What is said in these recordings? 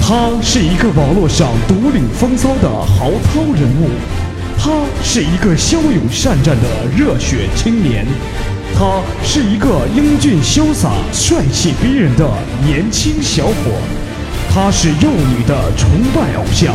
他是一个网络上独领风骚的豪涛人物，他是一个骁勇善战的热血青年，他是一个英俊潇洒、帅气逼人的年轻小伙，他是幼女的崇拜偶像，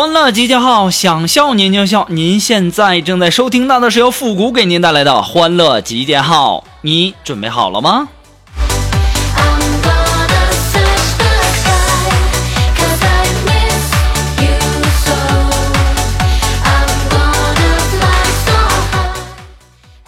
欢乐集结号，想笑您就笑。您现在正在收听到的是由复古给您带来的欢乐集结号，你准备好了吗？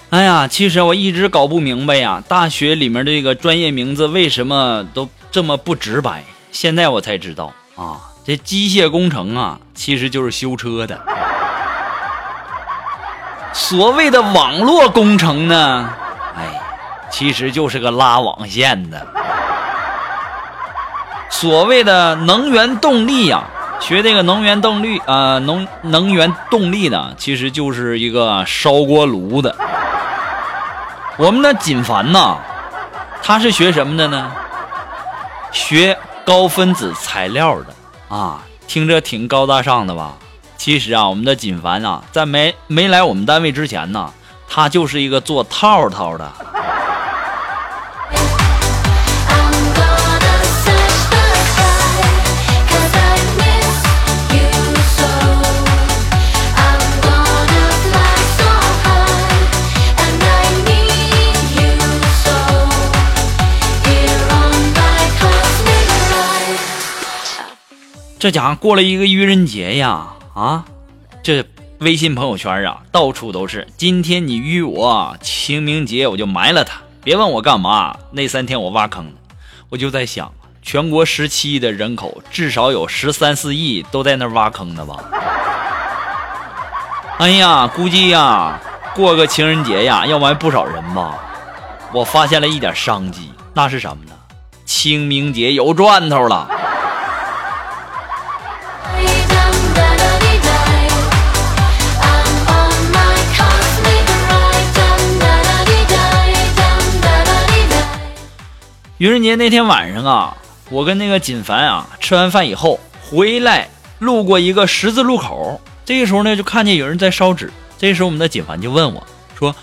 哎呀，其实我一直搞不明白呀，大学里面这个专业名字为什么都这么不直白？现在我才知道啊。这机械工程啊，其实就是修车的。所谓的网络工程呢，哎，其实就是个拉网线的。所谓的能源动力呀，学这个能源动力啊，能能源动力呢，其实就是一个烧锅炉的。我们的锦凡呐，他是学什么的呢？学高分子材料的。啊，听着挺高大上的吧？其实啊，我们的锦凡啊，在没没来我们单位之前呢，他就是一个做套套的。这家伙过了一个愚人节呀，啊，这微信朋友圈啊，到处都是。今天你愚我，清明节我就埋了他。别问我干嘛，那三天我挖坑我就在想，全国十七亿的人口，至少有十三四亿都在那挖坑呢吧？哎呀，估计呀，过个情人节呀，要埋不少人吧。我发现了一点商机，那是什么呢？清明节有赚头了。愚人节那天晚上啊，我跟那个锦凡啊吃完饭以后回来，路过一个十字路口，这个时候呢就看见有人在烧纸。这时候我们的锦凡就问我说：“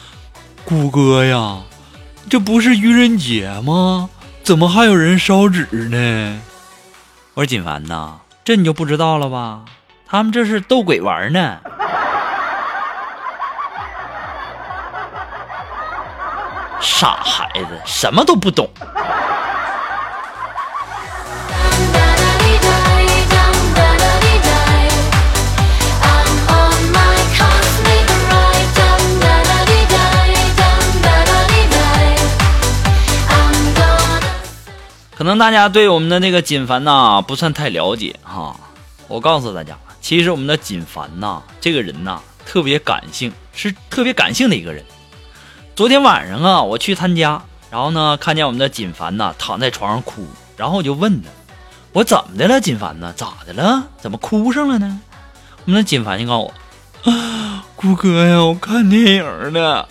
谷哥呀，这不是愚人节吗？怎么还有人烧纸呢？”我说：“锦凡呐，这你就不知道了吧？他们这是逗鬼玩呢。” 傻孩子，什么都不懂。可能大家对我们的那个锦凡呐不算太了解哈，我告诉大家，其实我们的锦凡呐这个人呐特别感性，是特别感性的一个人。昨天晚上啊，我去他家，然后呢看见我们的锦凡呐躺在床上哭，然后我就问他，我怎么的了，锦凡呢？咋的了？怎么哭上了呢？我们的锦凡就告诉我，啊，顾哥呀，我看电影呢。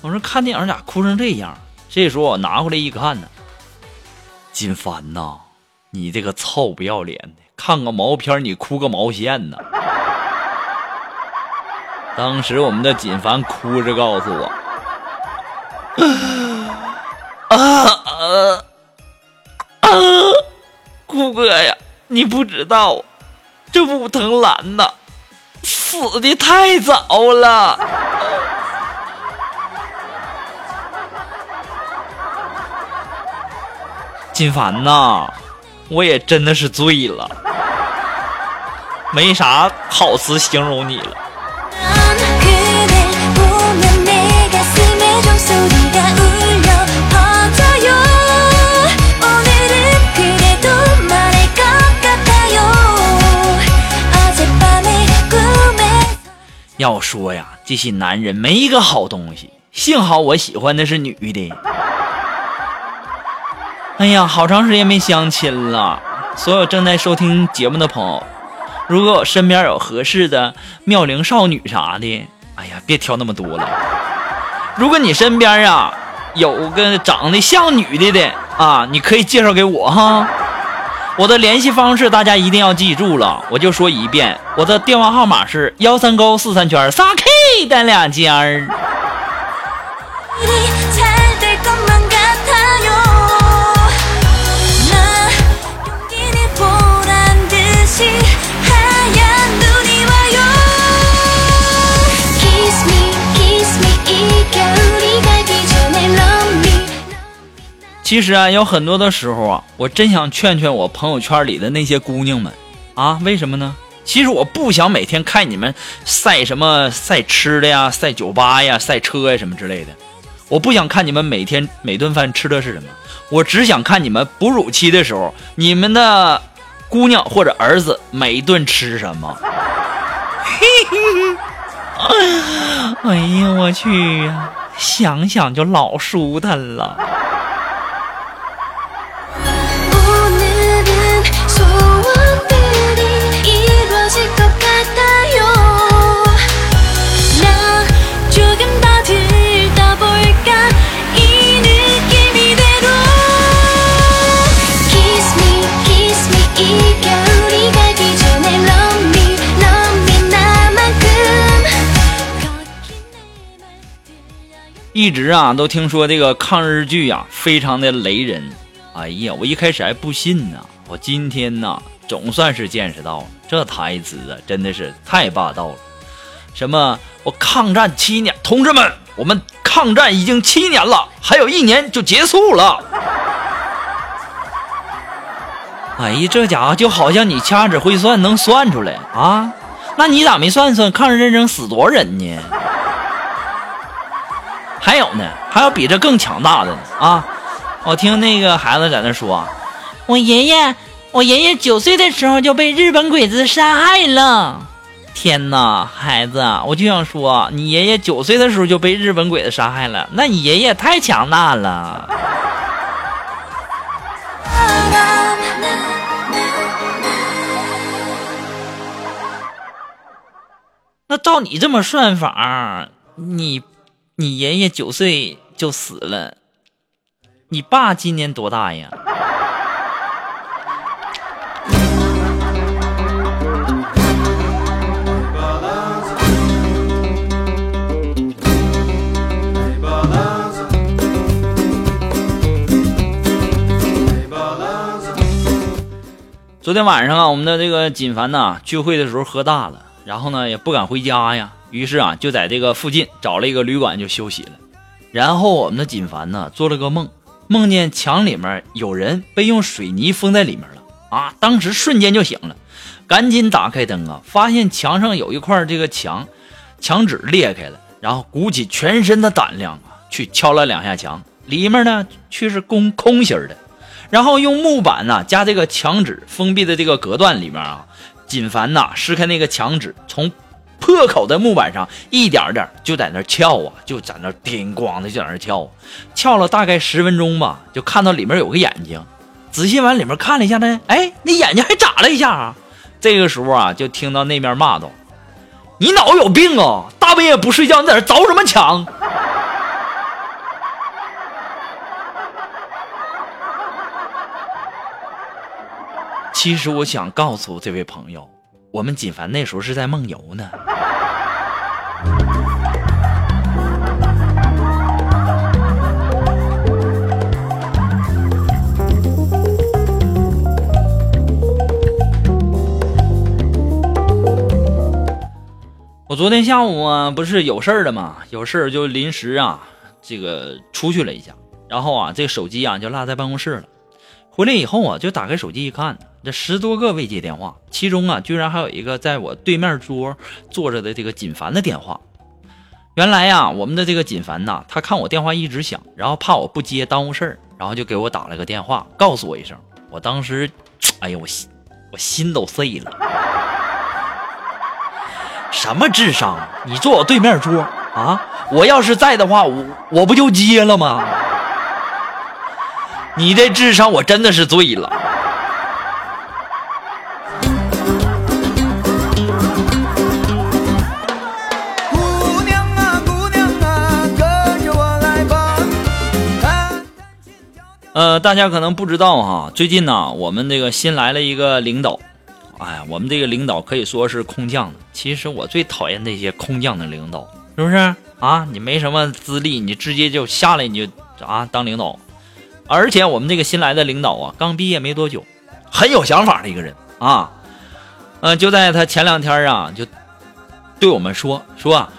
我说看电影咋哭成这样？这时候我拿回来一看呢。金凡呐，你这个臭不要脸的，看个毛片你哭个毛线呢？当时我们的锦凡哭着告诉我：“啊 啊啊，顾哥呀，你不知道，这武藤兰呐，死的太早了。”心烦呐我也真的是醉了。没啥好词形容你了。要说呀这些男人没一个好东西幸好我喜欢的是女的。哎呀，好长时间没相亲了。所有正在收听节目的朋友，如果我身边有合适的妙龄少女啥的，哎呀，别挑那么多了。如果你身边啊有个长得像女的的啊，你可以介绍给我哈。我的联系方式大家一定要记住了，我就说一遍，我的电话号码是幺三勾四三圈仨 K 单两尖儿。其实啊，有很多的时候啊，我真想劝劝我朋友圈里的那些姑娘们啊，为什么呢？其实我不想每天看你们晒什么晒吃的呀、晒酒吧呀、晒车呀什么之类的，我不想看你们每天每顿饭吃的是什么，我只想看你们哺乳期的时候，你们的姑娘或者儿子每一顿吃什么。哎呀，我去呀，想想就老舒坦了。一直啊都听说这个抗日剧呀、非常的雷人，哎呀，我一开始还不信呢，我今天呐总算是见识到了，这台词啊真的是太霸道了。什么我抗战七年，同志们，我们抗战已经七年了，还有一年就结束了。哎呀，这家伙就好像你掐指会算能算出来啊？那你咋没算算抗日战争死多少人呢？还有呢，还有比这更强大的呢啊！我听那个孩子在那说，我爷爷，我爷爷九岁的时候就被日本鬼子杀害了。天哪，孩子，我就想说，你爷爷九岁的时候就被日本鬼子杀害了，那你爷爷太强大了。那照你这么算法，你你爷爷九岁就死了，你爸今年多大呀？昨天晚上啊，我们的这个锦凡呐聚会的时候喝大了，然后呢也不敢回家呀，于是啊就在这个附近找了一个旅馆就休息了。然后我们的锦凡呢做了个梦，梦见墙里面有人被用水泥封在里面了啊！当时瞬间就醒了，赶紧打开灯啊，发现墙上有一块这个墙墙纸裂开了，然后鼓起全身的胆量啊去敲了两下墙，里面呢却是空空心儿的。然后用木板呐、加这个墙纸封闭的这个隔断里面啊，锦凡呐撕开那个墙纸，从破口的木板上一点点就在那撬啊，就在那叮咣的就在那撬，撬了大概十分钟吧，就看到里面有个眼睛，仔细往里面看了一下呢，哎，那眼睛还眨了一下啊。这个时候啊，就听到那边骂道：“你脑子有病啊！大半夜不睡觉，你在这凿什么墙？”其实我想告诉这位朋友，我们锦凡那时候是在梦游呢。我昨天下午啊，不是有事儿了吗？有事儿就临时啊，这个出去了一下，然后啊，这个手机啊就落在办公室了。回来以后啊，就打开手机一看，这十多个未接电话，其中啊，居然还有一个在我对面桌坐着的这个锦凡的电话。原来呀，我们的这个锦凡呐，他看我电话一直响，然后怕我不接耽误事儿，然后就给我打了个电话，告诉我一声。我当时，哎呀，我心我心都碎了。什么智商？你坐我对面桌啊？我要是在的话，我我不就接了吗？你这智商，我真的是醉了。姑娘啊，姑娘啊，跟着我来吧。呃，大家可能不知道哈，最近呢，我们这个新来了一个领导，哎呀，我们这个领导可以说是空降的。其实我最讨厌那些空降的领导，是不是啊？你没什么资历，你直接就下来你就啊当领导，而且我们这个新来的领导啊，刚毕业没多久，很有想法的一个人啊。呃，就在他前两天啊，就对我们说说啊，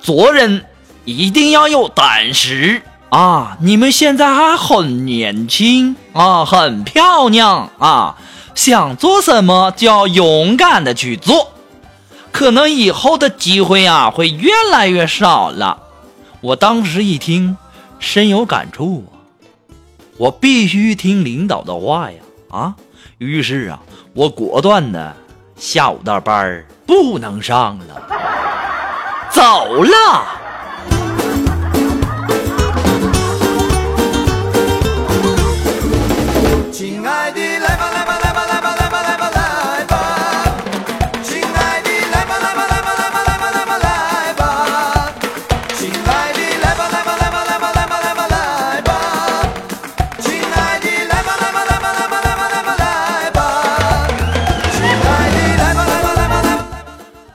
做人一定要有胆识啊！你们现在还很年轻啊，很漂亮啊，想做什么就要勇敢的去做，可能以后的机会啊会越来越少了。我当时一听，深有感触啊，我必须听领导的话呀啊！于是啊，我果断的下午的班儿不能上了，走了。亲爱的，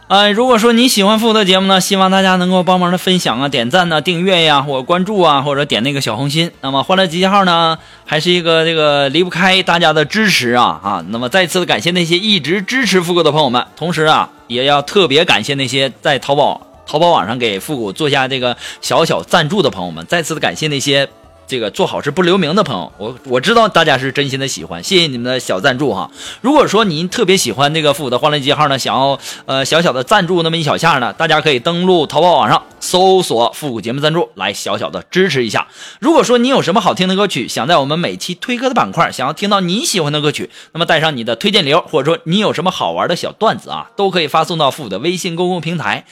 哎，如果说你喜欢复古的节目呢，希望大家能够帮忙的分享啊、点赞呢、订阅呀，或关注啊，或者点那个小红心。那么欢乐集结号呢，还是一个这个离不开大家的支持啊啊！那么再次的感谢那些一直支持复古的朋友们，同时啊，也要特别感谢那些在淘宝淘宝网上给复古做下这个小小赞助的朋友们，再次的感谢那些。这个做好事不留名的朋友，我我知道大家是真心的喜欢，谢谢你们的小赞助哈。如果说您特别喜欢那个复古的欢乐集号呢，想要呃小小的赞助那么一小下呢，大家可以登录淘宝网上搜索复古节目赞助，来小小的支持一下。如果说你有什么好听的歌曲，想在我们每期推歌的板块想要听到你喜欢的歌曲，那么带上你的推荐理由，或者说你有什么好玩的小段子啊，都可以发送到复古的微信公共平台。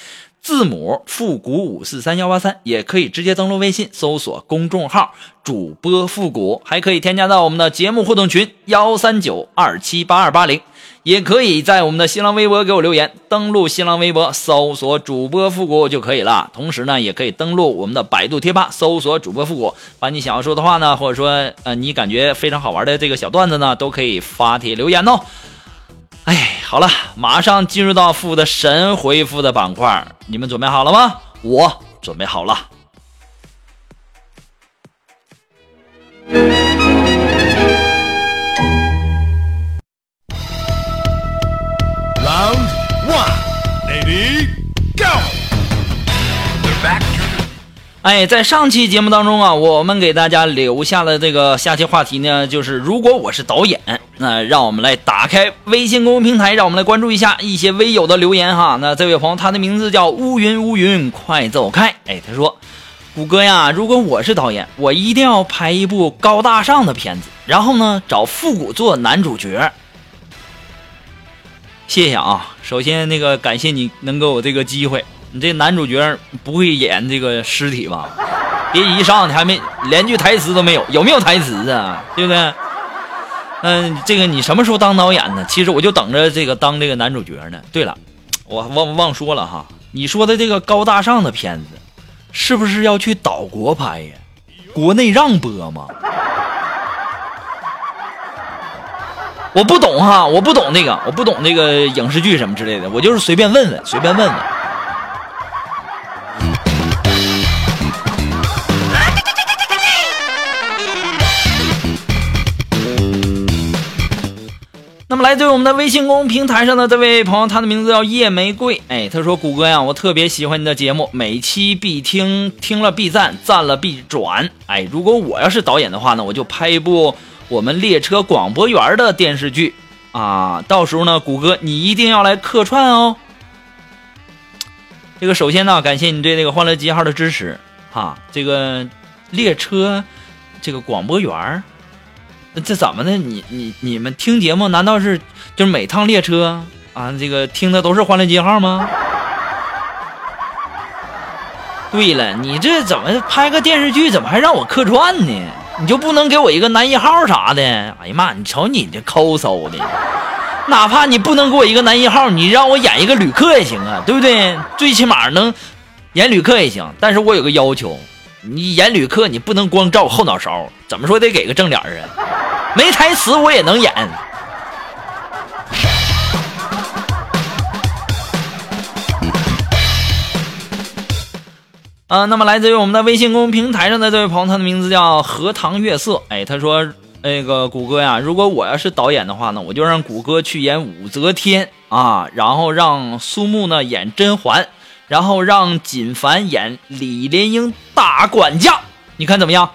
字母复古五四三幺八三，也可以直接登录微信搜索公众号主播复古，还可以添加到我们的节目互动群幺三九二七八二八零，也可以在我们的新浪微博给我留言，登录新浪微博搜索主播复古就可以了。同时呢，也可以登录我们的百度贴吧搜索主播复古，把你想要说的话呢，或者说呃你感觉非常好玩的这个小段子呢，都可以发帖留言哦。哎，好了，马上进入到复的神回复的板块，你们准备好了吗？我准备好了。哎，在上期节目当中啊，我们给大家留下了这个下期话题呢，就是如果我是导演，那让我们来打开微信公众平台，让我们来关注一下一些微友的留言哈。那这位朋友，他的名字叫乌云乌云，快走开！哎，他说，谷歌呀，如果我是导演，我一定要拍一部高大上的片子，然后呢，找复古做男主角。谢谢啊，首先那个感谢你能给我这个机会。你这男主角不会演这个尸体吧？别一上去还没连句台词都没有，有没有台词啊？对不对？嗯，这个你什么时候当导演呢？其实我就等着这个当这个男主角呢。对了，我忘忘说了哈，你说的这个高大上的片子，是不是要去岛国拍呀？国内让播吗？我不懂哈，我不懂那个，我不懂那个影视剧什么之类的，我就是随便问问，随便问问。来自于我们的微信公众平台上的这位朋友，他的名字叫叶玫瑰。哎，他说：“谷歌呀，我特别喜欢你的节目，每期必听，听了必赞，赞了必转。哎，如果我要是导演的话呢，我就拍一部我们列车广播员的电视剧啊，到时候呢，谷歌你一定要来客串哦。这个首先呢，感谢你对这个欢乐集号的支持哈。这个列车这个广播员儿，这怎么的？你你你们听节目难道是就是每趟列车啊，这个听的都是欢乐街号吗？对了，你这怎么拍个电视剧，怎么还让我客串呢？你就不能给我一个男一号啥的？哎呀妈，你瞅你这抠搜的，哪怕你不能给我一个男一号，你让我演一个旅客也行啊，对不对？最起码能演旅客也行。但是我有个要求，你演旅客你不能光照我后脑勺，怎么说得给个正脸啊？没台词我也能演。啊，那么来自于我们的微信公众平台上的这位朋友，他的名字叫荷塘月色。哎，他说：“那个谷歌呀，如果我要是导演的话呢，我就让谷歌去演武则天啊，然后让苏木呢演甄嬛，然后让锦凡演李莲英大管家，你看怎么样？”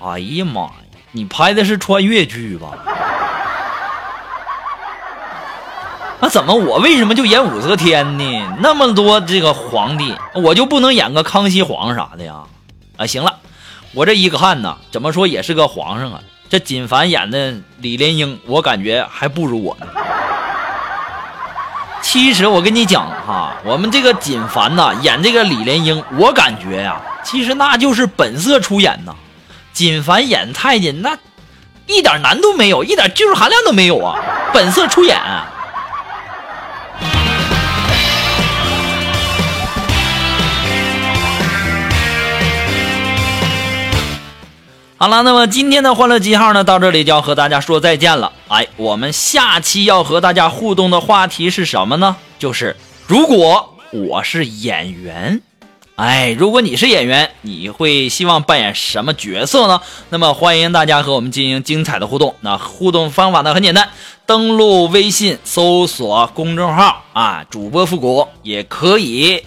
哎呀妈呀，你拍的是穿越剧吧？那怎么我为什么就演武则天呢？那么多这个皇帝，我就不能演个康熙皇啥的呀？啊，行了，我这一看呐，怎么说也是个皇上啊。这锦凡演的李莲英，我感觉还不如我呢。其实我跟你讲哈，我们这个锦凡呐演这个李莲英，我感觉呀，其实那就是本色出演呐。锦凡演太监那一点难度没有，一点技术含量都没有啊，本色出演。好了，那么今天的欢乐记号呢，到这里就要和大家说再见了。哎，我们下期要和大家互动的话题是什么呢？就是如果我是演员，哎，如果你是演员，你会希望扮演什么角色呢？那么欢迎大家和我们进行精彩的互动。那互动方法呢很简单，登录微信搜索公众号啊，主播复古也可以，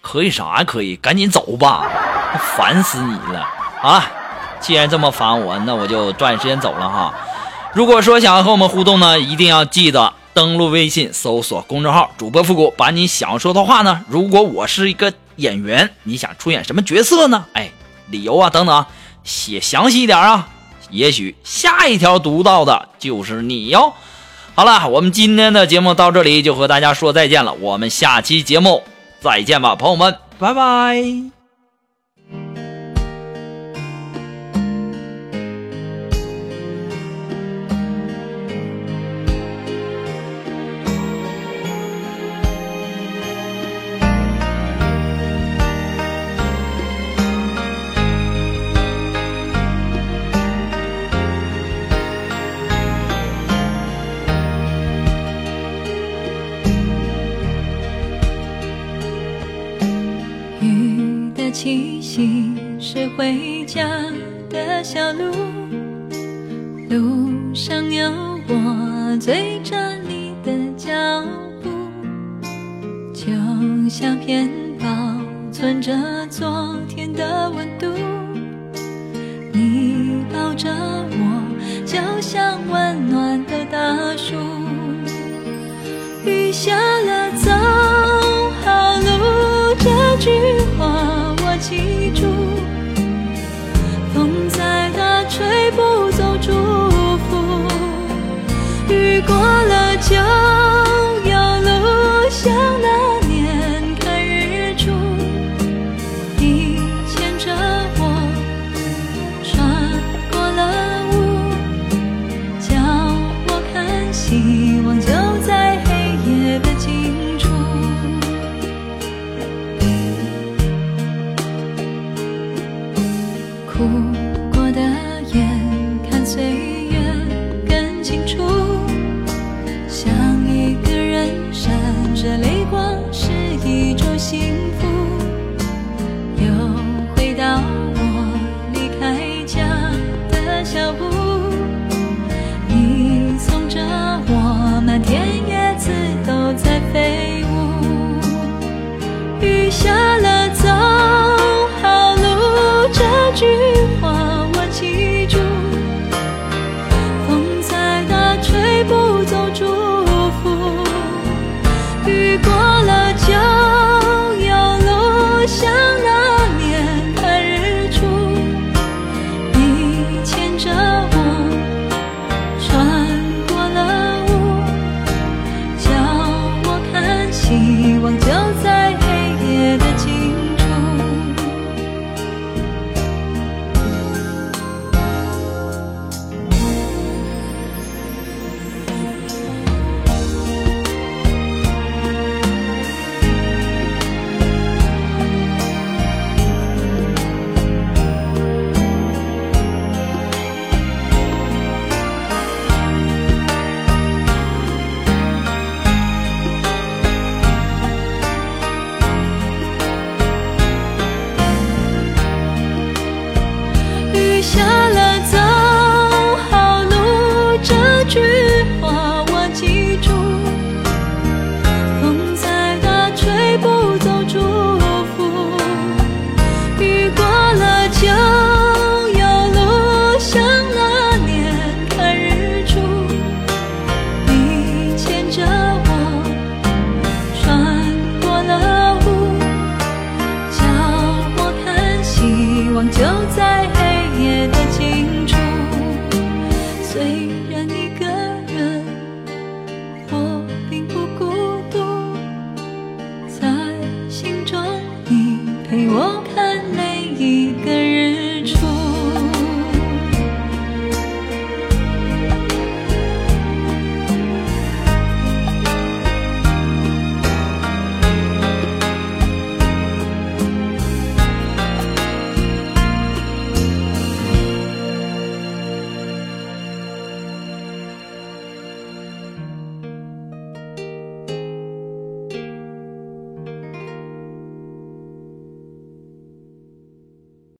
可以啥可以？赶紧走吧，烦死你了啊！既然这么烦我，那我就抓紧时间走了哈。如果说想要和我们互动呢，一定要记得登录微信，搜索公众号“主播复古”，把你想说的话呢，如果我是一个演员，你想出演什么角色呢？哎，理由啊等等，写详细一点啊，也许下一条读到的就是你哟。好了，我们今天的节目到这里就和大家说再见了，我们下期节目再见吧，朋友们，拜拜。就像う。sleep.